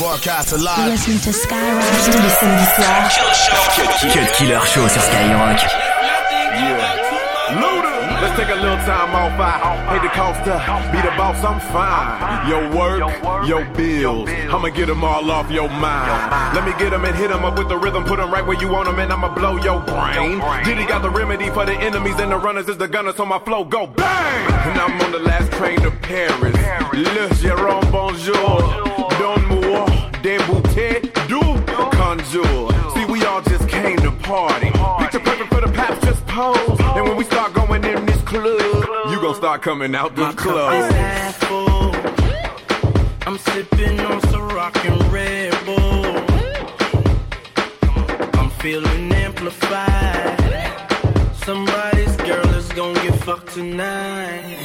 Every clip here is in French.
Broadcast live. Listen to Skyrock. Tous les samedis soirs. Cut Killer Show sur Skyrock. Luda, let's take a little time off. I hate the cost to be the boss, I'm fine. Your work, your bills, I'ma get them all off your mind. Let me get them and hit them up with the rhythm, put them right where you want them, and I'ma blow your brain. Diddy got the remedy for the enemies and the runners is the gunners, so my flow go bang. And I'm on the last train to Paris. Le Jérôme, bonjour. Donne-moi des bouteilles du conjure. See, we all just came to party. Picture perfect for the paps, just pose. And when we start going in this club, you gon' start coming out the club. I'm sipping on some rockin' Red Bull. I'm feeling amplified. Somebody's girl is gonna get fucked tonight.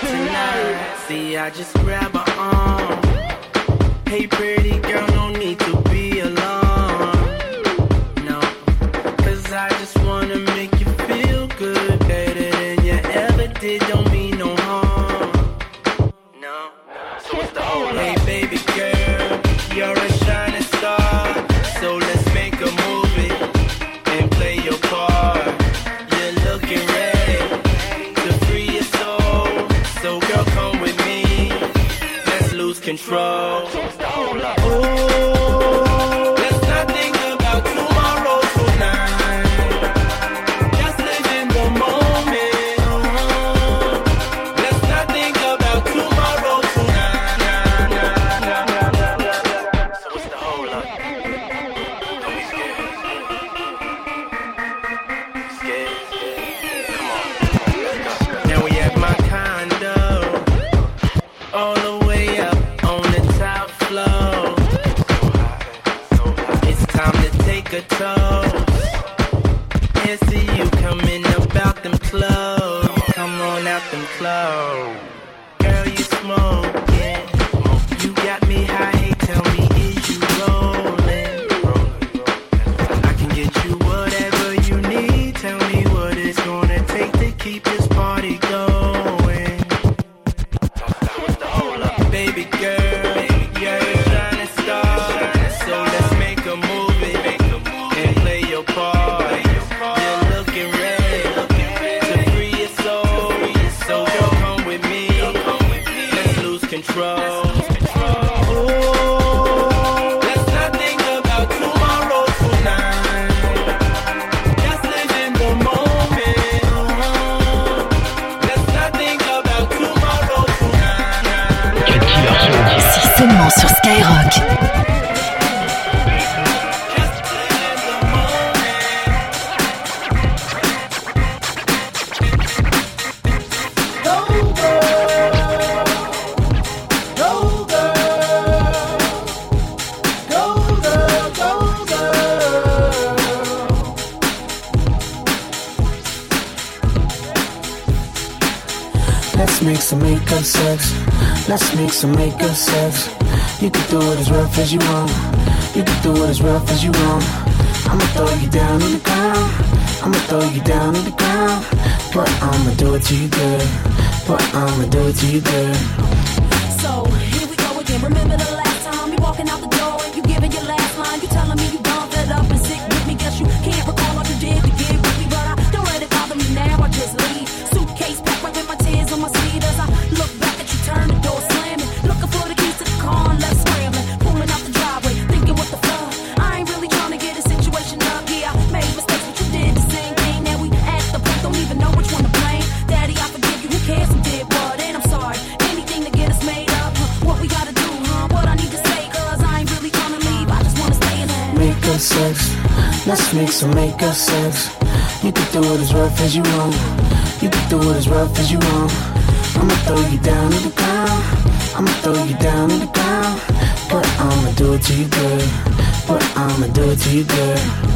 Tonight, see, I just grab her arm. Hey, pretty girl, no need to be alarmed. No, cause I just wanna make you feel good. Better than you ever did, don't mean no harm. No, so what's the whole Hey, baby girl, you're a party go. Sur Skyrock. Let's make some makeup sex. Let's make some makeup sex. You can do it as rough as you want. You can do it as rough as you want. I'ma throw you down in the ground. I'ma throw you down in the ground. But I'ma do it to you good. But I'ma do it to you good. So here we go again. Remember the last make some makeup sex. You can do it as rough as you want. You can do it as rough as you want. I'ma throw you down to the ground. I'ma throw you down to the ground. But I'ma do it to you good. But I'ma do it to you good.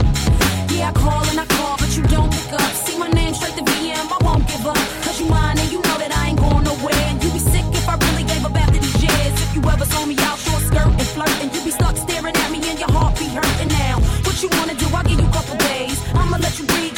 I'll give you a couple days. I'ma let you breathe,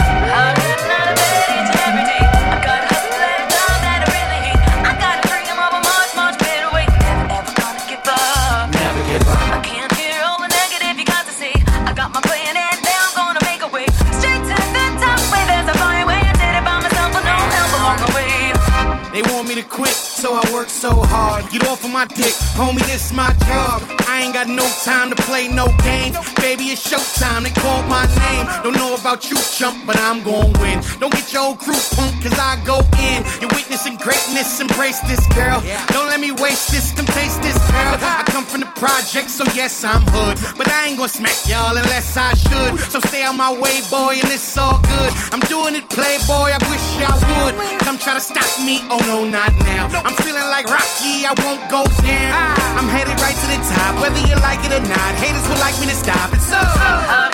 So hard. Get off of my dick, homie, this my job. I ain't got no time to play no games. Baby, it's showtime, they call my name. Don't know about you, chump, but I'm gon' win. Don't get your old crew punk, cause I go in. You're witnessing greatness, embrace this girl. Don't let me waste this, come taste this girl. I come from the project, so yes, I'm hood. But I ain't gonna smack y'all unless I should. So stay on my way, boy, and it's all good. I'm doing it, playboy, I wish I would. Come try to stop me, oh no, not now. I'm feeling like Rocky, I won't go down. I'm headed right to the top, whether you like it or not. Haters would like me to stop It's so.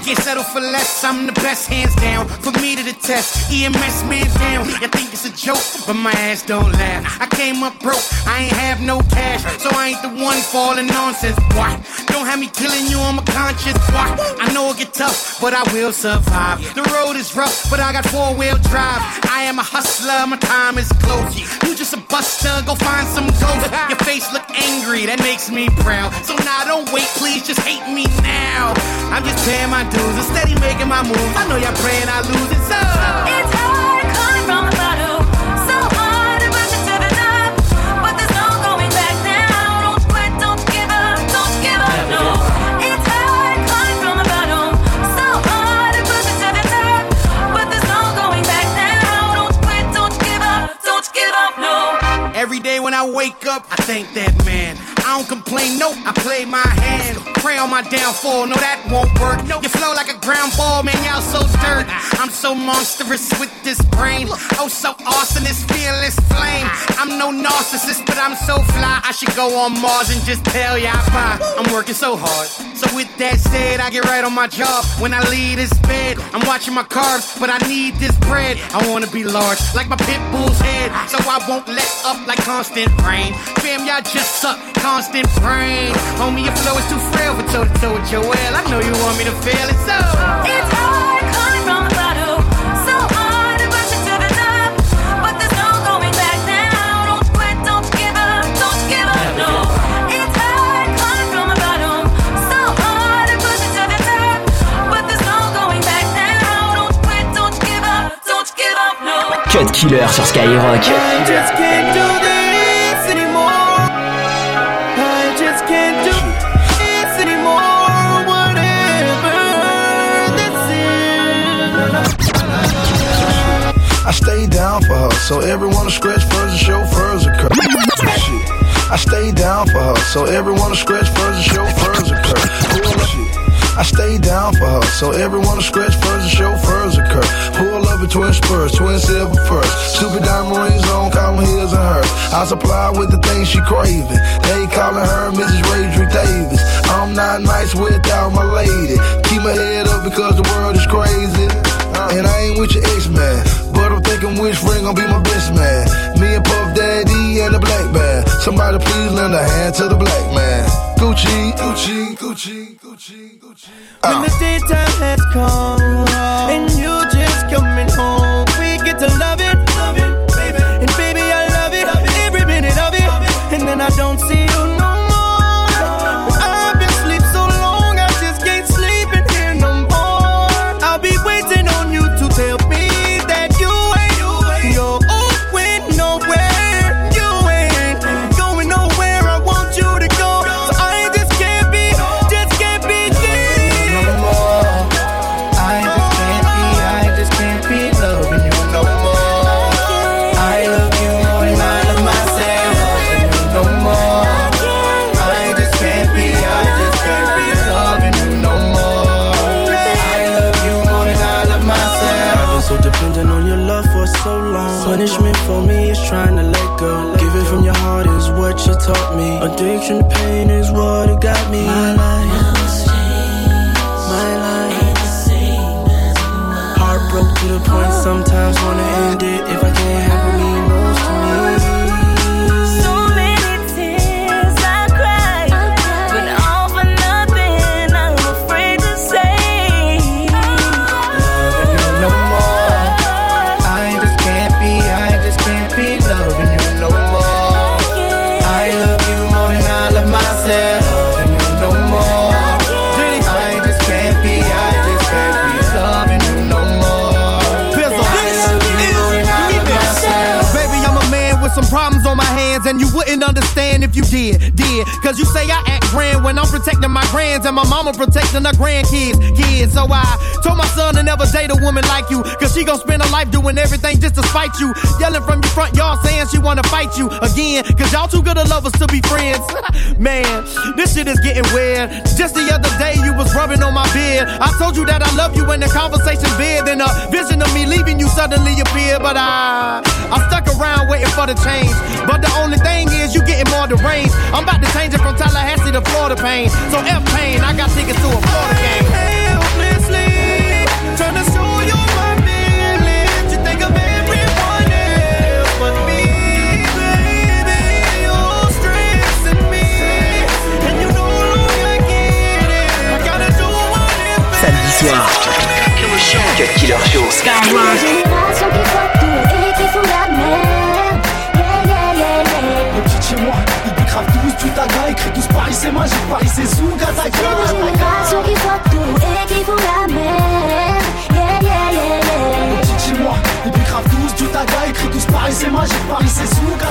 Can't settle for less, I'm the best, hands down. For me to the test, EMS man down. You think it's a joke, but my ass don't laugh. I came up broke, I ain't have no cash. So I ain't the one falling nonsense. Why? Don't have me killing you on my conscience. Why? I know it get tough, but I will survive. The road is rough, but I got four wheel drive. I am a hustler, my time is close. You just a buster, go find some ghost. Your face look angry, that makes me proud. So now don't wait, please just hate me now. I'm just paying my dues and steady making my moves. I know y'all praying I lose it, so it's I wake up, I thank that man. I don't complain, no, I play my hand. Pray on my downfall, no, that won't work. You flow like a ground ball, man, y'all so dirt. I'm so monstrous with this brain. Oh, so awesome, this fearless flame. I'm no narcissist, but I'm so fly. I should go on Mars and just tell y'all bye. I'm working so hard. So, with that said, I get right on my job. When I leave this bed, I'm watching my carbs, but I need this bread. I wanna be large, like my pit bull's head. So, I won't let up like constant rain. Fam, y'all just suck constant brain. Homie, your flow is too frail for toe to toe with your well. I know you want me to fail it, so it's hard coming from the bottom. So hard to rush it to the top, but there's no going back now. Don't quit, don't give up, don't give up, no. It's hard coming from the bottom. So hard to push it to the top, but there's no going back now. Don't quit, don't give up, don't give up, no. Cut Killer sur Skyrock. I just can't do this so everyone to scratch furs and chauffeurs occur. Shit. I stay down for her, so everyone to scratch furs and chauffeurs occur. Pull up. Shit. I stay down for her, so everyone to scratch furs and chauffeurs occur. Pull up twin spurs, twin silver first. Super diamond rings on, them his and hers. I supply with the things she craving. They calling her Mrs. Radrick Davis. I'm not nice without my lady. Keep my head up because the world is crazy. And I ain't with your ex-man But I'm thinking which ring gon' be my best man. Me and Puff Daddy and the black man. Somebody please lend a hand to the black man. Gucci, Gucci, Gucci, Gucci, Gucci. When the daytime has come and you just coming home, searching the pain is what it got me. My life, my life. Heart broke to the point, sometimes wanna end it. If I can't if you did, did. Cause you say I act grand when I'm protecting my grands, and my mama protecting her grandkids, kids. So I told my son to never date a woman like you, cause she gon' spend her life doing everything just to spite you. Yelling from your front yard saying she wanna fight you again, cause y'all too good of lovers to be friends. Man, this shit is getting weird. Just the other day, you was rubbing on my beard. I told you that I love you when the conversation veered, then a vision of me leaving you suddenly appeared. But I, I stuck around waiting for the change. But the only thing is, you getting more deranged. I'm about to change it from Tallahassee to Florida pain. So F pain, I got tickets to a Florida game. Helplessly, trying to show you my feelings. You think of everyone else but me, baby. You're stressing me, and you no longer get it. Gotta do what Samedi soir. Cut Killer Show. Génération qui fuck tout décravent tous du taga, écrit tous Paris c'est magique, Paris c'est Zouga, C'est une génération qui fuck tout et qui fout la merde. Yeah, yeah, yeah, yeah. Chez moi, tous du taga, écrit tous Paris c'est magique, Paris c'est Zouga,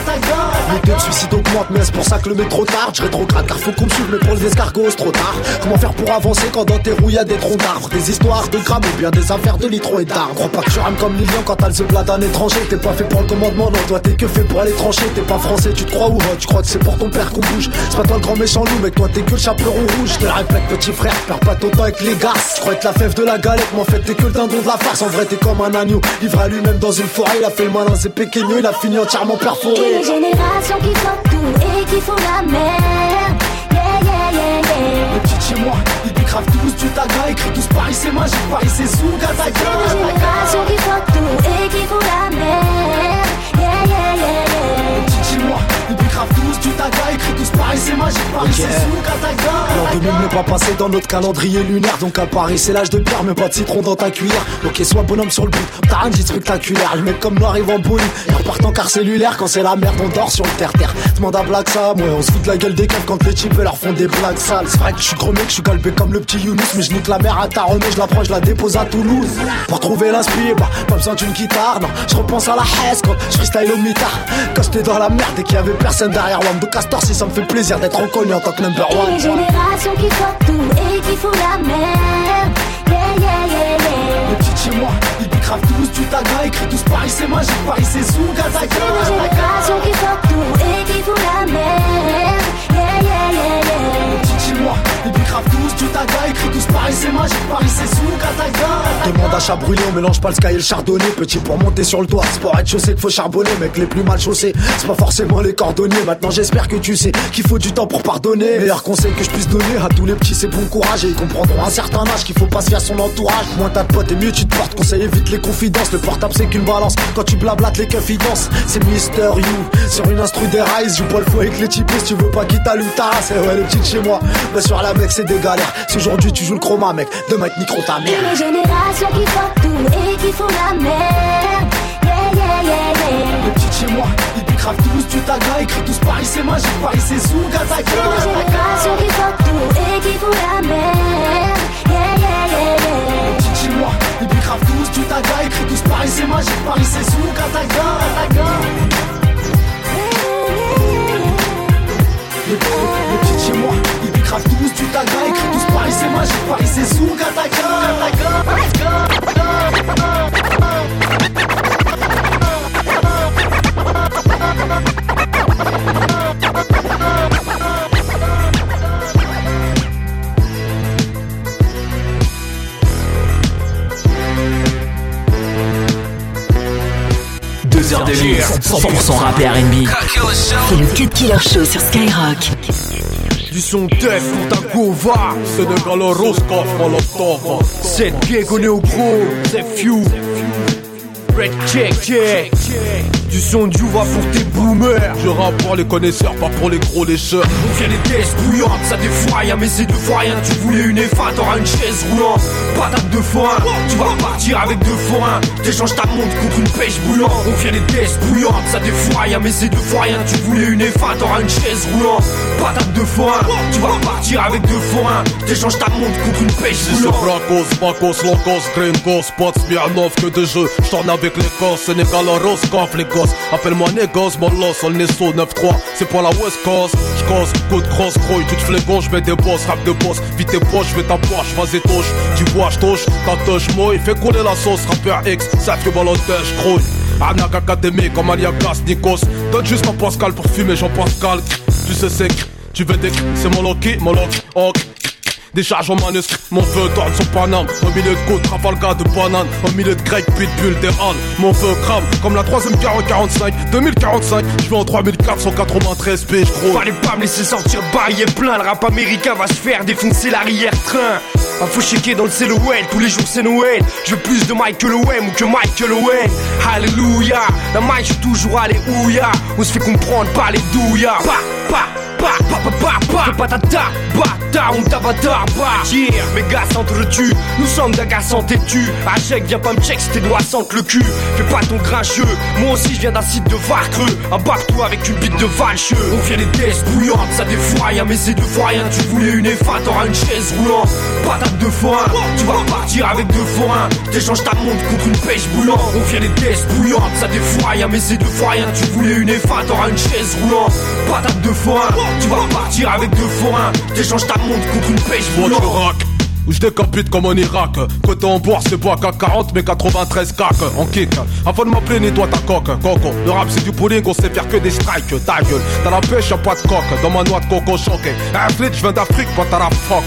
Les taux de suicide augmentent, mais c'est pour ça que le métro tarde. Je rétrograde car faut qu'on me suive, mais pour les escargots, c'est trop tard. Comment faire pour avancer quand dans tes roues y a des troncs d'arbres? Des histoires de grammes ou bien des affaires de litrons et d'arbres. Crois pas que tu rames comme Lilian quand elle se blade d'un étranger. T'es pas fait pour le commandement, non, toi t'es que fait pour aller trancher. T'es pas français, tu te crois ou oh, Tu crois que c'est pour ton père qu'on bouge C'est pas toi le grand méchant loup, mec, toi t'es que le chaperon rouge. Te le répète, petit frère, perds pas ton temps avec les gars. Tu crois être la fève de la galette, mais en fait t'es que le dindon de la farce. En vrai, t'es comme un agneau, livré à lui-même dans une forêt. Il a fait le malin, c'est péqueno, il a fini entièrement perforé. Une génération qui fuck tout et qui fout la merde. Yeah, yeah, yeah, yeah. Les petits chez moi, ils décravent tous du taga, écrit tous Paris c'est magique, Paris c'est Zouga, une génération qui fuck tout et qui fout la merde. Écrit tous Paris c'est magique, Paris c'est Zouga, L'an 2000 n'est pas passé dans notre calendrier lunaire Donc à Paris c'est l'âge de pierre mais pas de citron dans ta cuillère. Ok sois bonhomme sur le bout, t'as rien dit spectaculaire Les mecs comme nous arrivent en boule, ils repartent en car cellulaire Quand c'est la merde on dort sur le terre-terre. Demande à Black Sam, ouais on se fout de la gueule des caves Quand les types leur font des blagues sales. C'est vrai que je suis gros mec, je suis galbé comme le petit Younous Mais je nique la mère à ta remet, je la prends, je la dépose à Toulouse. Pour trouver l'inspire, bah pas besoin d'une guitare Non, je repense à la haisse quand je freestyle au mitard. Quand j'étais dans la merde et qu'il y avait personne derrière de Castor si ça me fait plaisir d'être reconnu en tant que number one Une génération qui fuck tout et qui fout la merde. Yeah, yeah, yeah, yeah. Les petits chez moi, ils décravent tous du taga, écrit tous Paris c'est magique, Paris c'est Zouga, C'est une génération qui fuck tout et qui fout la merde. Yeah, yeah, yeah, yeah. Les petits chez moi, ils décravent tous du taga, écrit tous Paris c'est magique, Paris c'est Zouga, Demande à chat brûlé, on mélange pas le sky et le chardonnay. Petit pour monter sur le toit, c'est pour être chaussé qu'il faut charbonner. Mec les plus mal chaussés, c'est pas forcément les cordonniers. Maintenant j'espère que tu sais qu'il faut du temps pour pardonner. Meilleur conseil que je puisse donner à tous les petits c'est bon courage. Et ils comprendront à un certain âge qu'il faut pas se à son entourage. Moins t'as de potes et mieux tu te portes, conseil évite les confidences. Le portable c'est qu'une balance, quand tu blablates les dansent. C'est Mister You, sur une instru des rise. Joue pas le fou avec les types si tu veux pas qu'ils t'allument ta race. Et ouais les petites chez moi, sur la mec c'est des galères Si aujourd'hui tu joues le chroma mec, demain te niqueront ta mère Une génération qui fuck tout et qui fout la merde. Yeah, yeah, yeah, yeah. Les petits chez moi, ils décravent tous du taga, écrit tous Paris c'est magique, Paris c'est Zouga, C'est une génération qui fuck tout et qui fout la merde. Yeah, yeah, yeah, yeah. Les petits chez moi, ils décravent tous du taga, écrit tous Paris c'est magique, Paris c'est Zouga, Les, les, les petites chez moi, décravent tous du taga, écrit tous Paris c'est magique, Paris c'est Zouga, Deux heures de mix. 100% rap et R&B. C'est le Cut Killer Show sur Skyrock. Du son tef pour ta gova Sénégal Roscoff Molotov C'est gay qu'on est au pro C'est few. Red check check du son du va pour tes boomers. Je rappe pour les connaisseurs, pas pour les gros lécheurs. On vient les tests bouillantes, ça défouraille. Mais c'est deux fois tu voulais une F1 T'auras une chaise roulante, patate de foin Tu vas partir avec deux forains. T'échanges ta montre contre une pêche bouillante On vient les tests bouillantes, ça défouraille. Mais c'est deux fois tu voulais une F1 T'auras une chaise roulante, patate de foin. Tu vas partir avec deux forains T'échanges ta montre contre une pêche boulante Bracos, Bacos, Locos, Gringos, Spots, Smirnov Que de jeux, j'tourne avec les gosses Sénégal, Roscoff, les gosses. Appelle-moi Négos, mon los, on est 9-3 C'est pour la West Coast. J'cause, coup de cross, croix, tu te flégon, j'mets des boss, rap de boss. Vite tes poches, j'vais ta poche, vas-y touche. Tu bois, j'touche, ta touche, moi Fais couler la sauce, rappeur X, ça fait balotage, croix Anak Académie comme Aliagas, Nikos. Donne juste un Pascal pour fumer Jean-Pascal. Tu sais c'est tu veux des c'est mon Loki, mon Loki, charges en manuscrit, mon feu tourne son paname. Au milieu de côte, Trafalgar de banane. Au milieu de grec, pitbull, des Mon feu crame, comme la troisième 4045 2045, je vais en 3493 piges gros. Fallait pas me laisser sortir bail plein. Le rap américain va se faire défoncer l'arrière-train Un faux checker dans le silhouette, tous les jours c'est Noël. Je veux plus de Michael Owen ou que Michael Owen Alléluia, la mic je toujours allé ouya On se fait comprendre par les douillas Pa, pa, pa, pa, pa, pa, pa. Patata, bata, on tabata, bah Yeah, mes gars s'entretuent, nous sommes d'un gars sans têtu. Achèque, viens pas me check si tes doigts sentent le cul. Fais pas ton grincheux, moi aussi je viens d'un site de var creux Embarque-toi avec une bite de valcheux. On vient des tests bouillantes, ça défouraille. Mais c'est fois rien, tu voulais une F1, t'auras une chaise roulante. Patate de foin, tu vas partir avec deux forains. T'échanges ta montre contre une pêche boulante On vient des tests bouillantes, ça défouraille. Mais c'est deux fois rien, tu voulais une F1, t'auras une chaise roulante. Patate de foin, tu vas partir avec deux forains T'échanges ta montre contre une pêche boulante où je décapite comme en Irak. Côté en boire c'est bois qu'à 40 mais 93 cac. En kick. Avant de m'appeler nettoie ta coque. Coco. Le rap c'est du pudding on sait faire que des strikes. Ta gueule. Dans la pêche y'a pas de coque. Dans ma noix de coco choqué. Athlète je viens d'Afrique pas t'as la fuck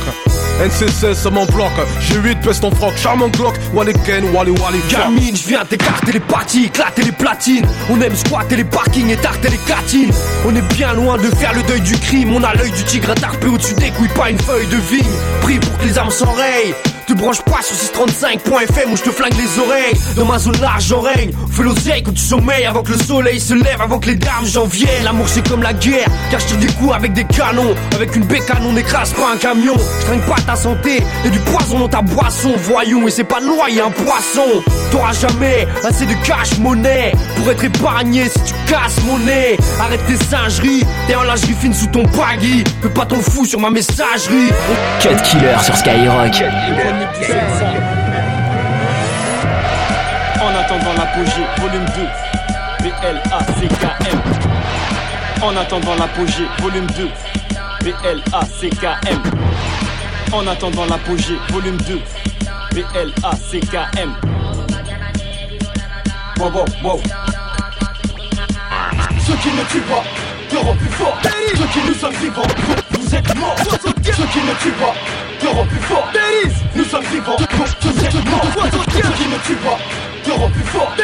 NCC c'est mon bloc. J'ai 8 pèse ton froc. Charmant Glock Wally Ken Wally Wally. Gamine je viens t'écarter les parties Éclater les platines. On aime squatter les parkings Et tarter les catines. On est bien loin de faire le deuil du crime. On a l'œil du tigre tarpé au-dessus des couilles Pas une feuille de vigne. Pris pour que les armes s'enrayent tu branches pas sur 635.fm où je te flingue les oreilles. Dans ma zone large j'en règne Fais l'oseille quand tu sommeilles Avant que le soleil se lève Avant que les dames j'en viennent. L'amour c'est comme la guerre. Car je des coups avec des canons. Avec une bécane on n'écrase pas un camion. Je pas ta santé. Y'a du poison dans ta boisson Voyons. Et c'est pas noir y'a un poisson. T'auras jamais assez de cash monnaie Pour être épargné si tu casses mon Arrête tes singeries. T'es en lingerie fine sous ton baggy Fais pas ton fou sur ma messagerie. Cut Killer sur Skyrock en attendant l'apogée, volume 2, B-L-A-C-K-M. En attendant l'apogée, volume 2, B-L-A-C-K-M. En attendant l'apogée, volume 2, B-L-A-C-K-M. Wow, wow, wow. Ceux qui ne tuent pas te plus fort. Ceux qui nous sommes vivants, vous êtes morts. Ceux qui ne tuent pas te rendent plus fort. Nous sommes vivants, donc vous êtes morts. Ceux qui ne tuent pas te rendent plus fort.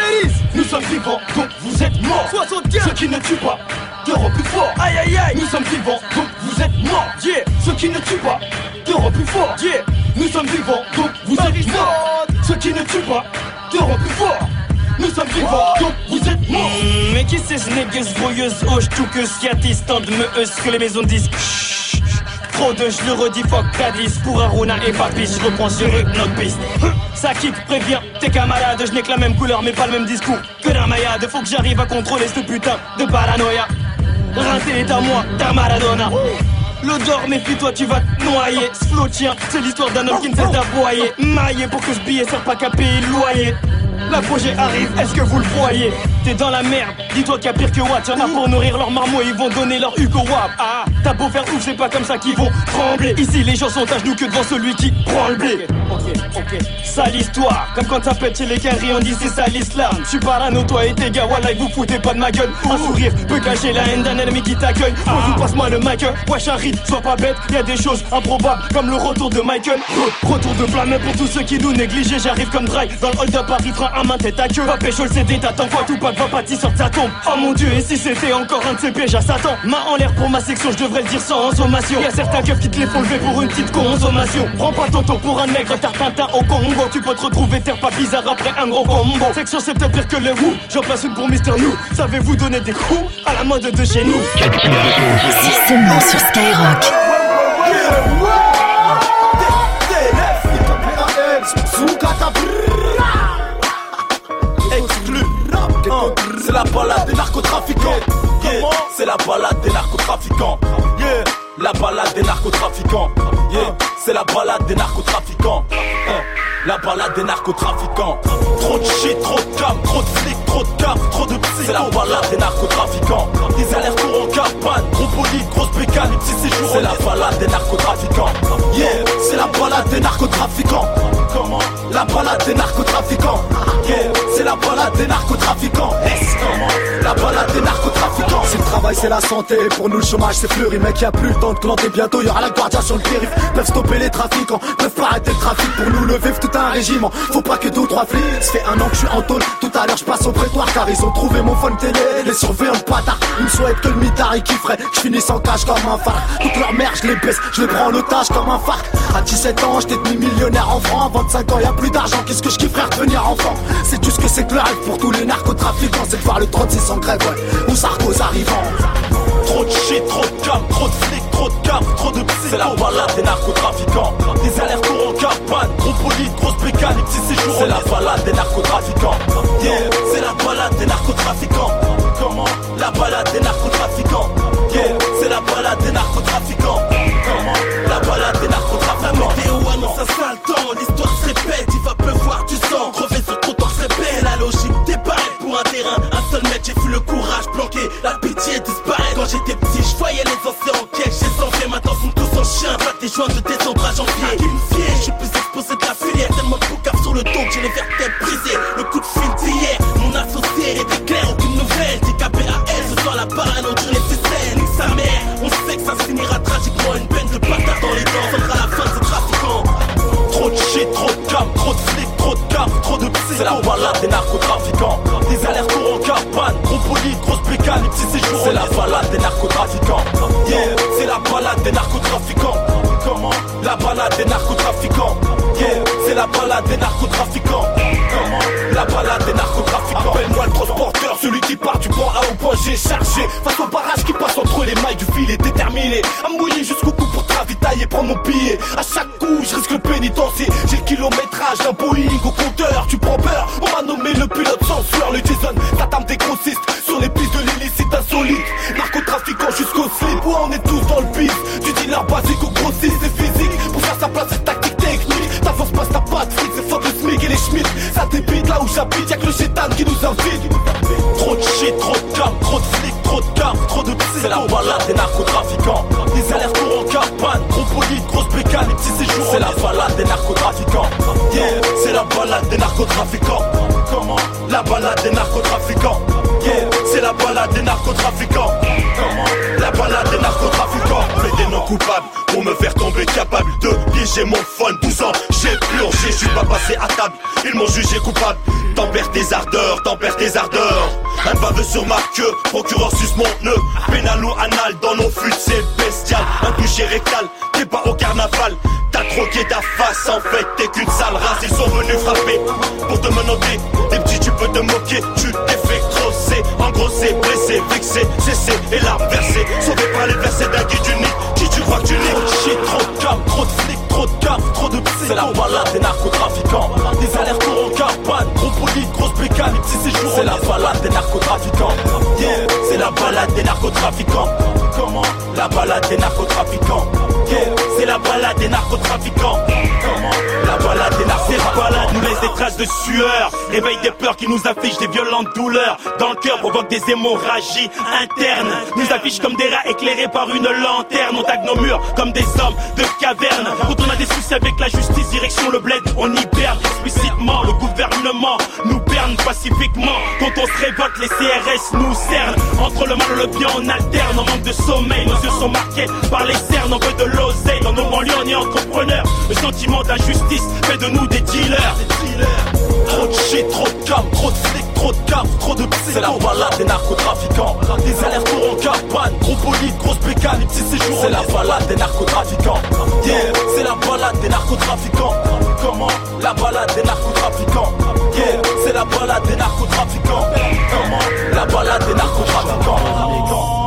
Nous sommes vivants, donc vous êtes morts. Ceux qui ne tuent pas te rendent plus fort. Aïe aïe aïe, nous sommes vivants, donc vous êtes morts. Yeah. Ceux qui ne tuent pas te rendent plus fort. Yeah. Nous sommes vivants, donc vous êtes morts. Ceux qui ne tuent pas te rendent plus fort. Nous sommes vivants, donc vous êtes morts. Mmh, mais qui c'est ce négueuse, voyeuse, hoche, tout que sciatiste, de me que les maisons disent Trop de je le redis, fuck Cadis pour Aruna et Papi, je reprends sur eux notre piste. Ça kick, préviens tes camarades, je n'ai que la même couleur mais pas le même discours que d'un maillade. Faut que j'arrive à contrôler ce putain de paranoïa. Rincer est à moi, ta Maradona. L'odeur, méfie-toi, tu vas te noyer. Ce flot tient, c'est l'histoire d'un homme qui ne cesse d'aboyer. Maillé pour que ce billet serve pas qu'à payer le loyer. L'apogée arrive, est-ce que vous le voyez? T'es dans la merde, dis-toi qu'il y a pire que Watt. Y'en a pour nourrir leurs marmots, ils vont donner leur Hugo Wap. Ah, t'as beau faire ouf, c'est pas comme ça qu'ils vont trembler. Ici, les gens sont à genoux que devant celui qui prend le blé. Ok, ok, sale histoire. Comme quand ça pète chez les carrés, on dit c'est ça l'islam. Je suis parano, toi et tes gars, voilà, vous foutez pas de ma gueule. Un sourire peut cacher la haine d'un ennemi qui t'accueille. Moi, passe-moi le mic, wesh, Harry, sois pas bête. Y a des choses improbables, comme le retour de Michael. Retour de flamme pour tous ceux qui nous négligent. J'arrive comme Dry dans le hold-up, Paris, frein à main, tête à queue. Va pécho le CD, t'attends quoi, tout pas pas va pâtir sur ta tombe. Oh mon dieu, et si c'était encore un de ces pièges à Satan? Main en l'air pour ma section, je devrais le dire sans sommation. Y'a certains keufs qui te les font lever pour une petite consommation. Prends pas ton temps pour un nègre, tartintin au Congo. Tu peux te retrouver terre pas bizarre après un gros combo. Section c'est peut-être pire que les Who. J'en place une pour Mister You. Savez-vous donner des coups à la mode de chez nous? Seulement sur Skyrock. La balade des narcotrafiquants. C'est la balade des narcotrafiquants. Yeah. La balade des narcotrafiquants. C'est la balade des narcotrafiquants. Hein. La balade des narcotrafiquants. Trop de shit, trop de cam, trop de flics, trop de cap, trop de psy. C'est la balade des narcotrafiquants. Des allers-retours en cabane, gros bolide, grosse bécane, petits séjours. C'est la balade des narcotrafiquants. Yeah, c'est la balade des narcotrafiquants. Comment? La balade des narcotrafiquants. Yeah, c'est la balade des narcotrafiquants. La balade des narcotrafiquants. Si le travail c'est la santé, pour nous le chômage c'est fleuri, mec y a plus le temps de planter. Bientôt y aura la guardia sur le périph'. Peuvent stopper les trafiquants, peuvent pas arrêter le trafic pour nous lever un régiment. Faut pas que deux ou trois flics. Ça fait un an que je suis en tôle. Tout à l'heure je passe au prétoire car ils ont trouvé mon phone télé. Les surveillants de bâtards, ils me souhaitent que le mitard il kifferait. Je finis sans cash comme un phare. Toute leur merde je les baisse, je les prends en otage comme un phare. À 17 ans j'étais devenu millionnaire en francs. À 25 ans y a plus d'argent, qu'est-ce que je kifferais redevenir enfant? C'est tout ce que c'est que le pour tous les narcotrafiquants. C'est de voir le 36 en grève, ouais. Ou Sarkozy arrivant. Trop de shit, trop de cam, trop de flics, trop de cap, trop de psy. C'est la balade des narcotrafiquants. Des allers-retours en cabane, gros bolide, grosse bécane, les petits séjours. C'est la balade des narcotrafiquants. Yeah, c'est la balade des narcotrafiquants. Comment? La balade des narcotrafiquants. Yeah, c'est la balade des narcotrafiquants. Comment? La balade des narcotrafiquants. La météo annonce un sale temps, l'histoire se répète, il va pleuvoir du sang, crever sur ton se répète. C'est la logique des barrettes pour un terrain, un seul mètre, j'ai vu le courage planquer, la pitié disparaître. Quand j'étais petit, je voyais les anciens en caisse, chien. Pas des joints de janvier. Qui me fiait, je suis plus exposé de la filière, tellement de sur le dos que j'ai les vertèbres brisées. Le coup de fil d'hier, mon associé était clair, aucune nouvelle. Décapé à elle, ce soir la parano sur les ficelles. Nique sa mère, on sait que ça se finira tragiquement. Une peine de bâtard dans les dents, sera la fin de ce trafiquant. Trop de shit, trop de cam, trop de flics, trop de cap, trop de psy. C'est la balade des narcotrafiquants. Des allers-retours en cabane, gros bolide, grosse bécane, les petits séjours. C'est la balade des narcotrafiquants. C'est la balade des narcotrafiquants. Comment? La balade des narcotrafiquants. Yeah, c'est la balade des narcotrafiquants. Comment? La balade des narcotrafiquants. Appelle-moi le transporteur, celui qui part du point A au point G chargé. Face au barrage qui passe entre les mailles du fil est déterminé. À mouiller jusqu'au cou pour ravitailler, prendre mon billet. À chaque coup, je risque le pénitencier. J'ai le kilométrage d'un Boeing au compteur. Tu prends peur, on m'a nommé le pilote sans sueur. Le Jason, ta tame des grossistes sur les pistes de. Narcotrafiquant on est tous dans le piste. Du dealer basique au grossiste et physique. Pour faire sa place, c'est tactique technique. Ta force passe, t'as pas de fric, c'est fuck le SMIC et les Schmitt. Ça débite là où j'habite, y'a que le chétan qui nous invite. Trop de shit, trop de cam, trop de flics, trop de cap, trop de. C'est la balade des narcotrafiquants. Des allers-retours en cabane, gros bolide, grosse bécane, les petits séjours. C'est la balade des narcotrafiquants. Yeah, c'est la balade des narcotrafiquants. Comment? La balade des narcotrafiquants. Yeah, c'est la balade des narcotrafiquants. Comment? La balade des narcotrafiquants. Mais des non coupables pour me faire tomber capable de piéger mon phone. 12 ans, j'ai plongé, je suis pas passé à table. Ils m'ont jugé coupable. T'en perds tes ardeurs, t'en perds tes ardeurs. Un baveux sur ma queue, procureur sus mon nœud. Pénal ou anal dans nos flûtes, c'est bestial. Un toucher rectal, t'es pas au carnaval. T'as troqué ta face, en fait, t'es qu'une sale race. Ils sont venus frapper pour te menotter. Tu peux te moquer, tu t'es fait crosser. Engrossé, blessé, vexé, cessé et larmes versées. Sauvé par les versets d'un guide unique. Qui tu crois que tu niques Shit, trop de cam, trop de flics, trop de cap, trop de psy. C'est la balade des narcotrafiquants. Des allers-retours en cabane, gros bolide, grosse bécane, les petits séjours. C'est la balade des narcotrafiquants. Yeah, c'est la balade des narcotrafiquants. Comment? La balade des narcotrafiquants. Yeah, c'est la balade des narcotrafiquants. Comment La balade. Cette balade nous laisse des traces de sueur, réveille des peurs qui nous affichent des violentes douleurs. Dans le cœur provoque des hémorragies internes, nous affiche comme des rats éclairés par une lanterne. On tague nos murs comme des hommes de caverne. Quand on a des soucis avec la justice, direction le bled, on hiberne explicitement. Le gouvernement nous berne pacifiquement. Quand on se révolte, les CRS nous cernent. Entre le mal et le bien, on alterne. On manque de sommeil, nos yeux sont marqués par les cernes. On veut de l'oseille. Dans nos banlieues, on est entrepreneurs. Le sentiment la justice fait de nous des dealers. Trop de shit, trop de cam, trop de flics, trop de cam, trop de psy. C'est la balade des narcotrafiquants. Des allers-retours en cabane, gros police, grosse pécane, les petits séjours. C'est la balade des narcotrafiquants. Yeah, c'est la balade des narcotrafiquants. Comment? La balade des narcotrafiquants. Yeah, c'est la balade des narcotrafiquants. Comment? La balade des narcotrafiquants.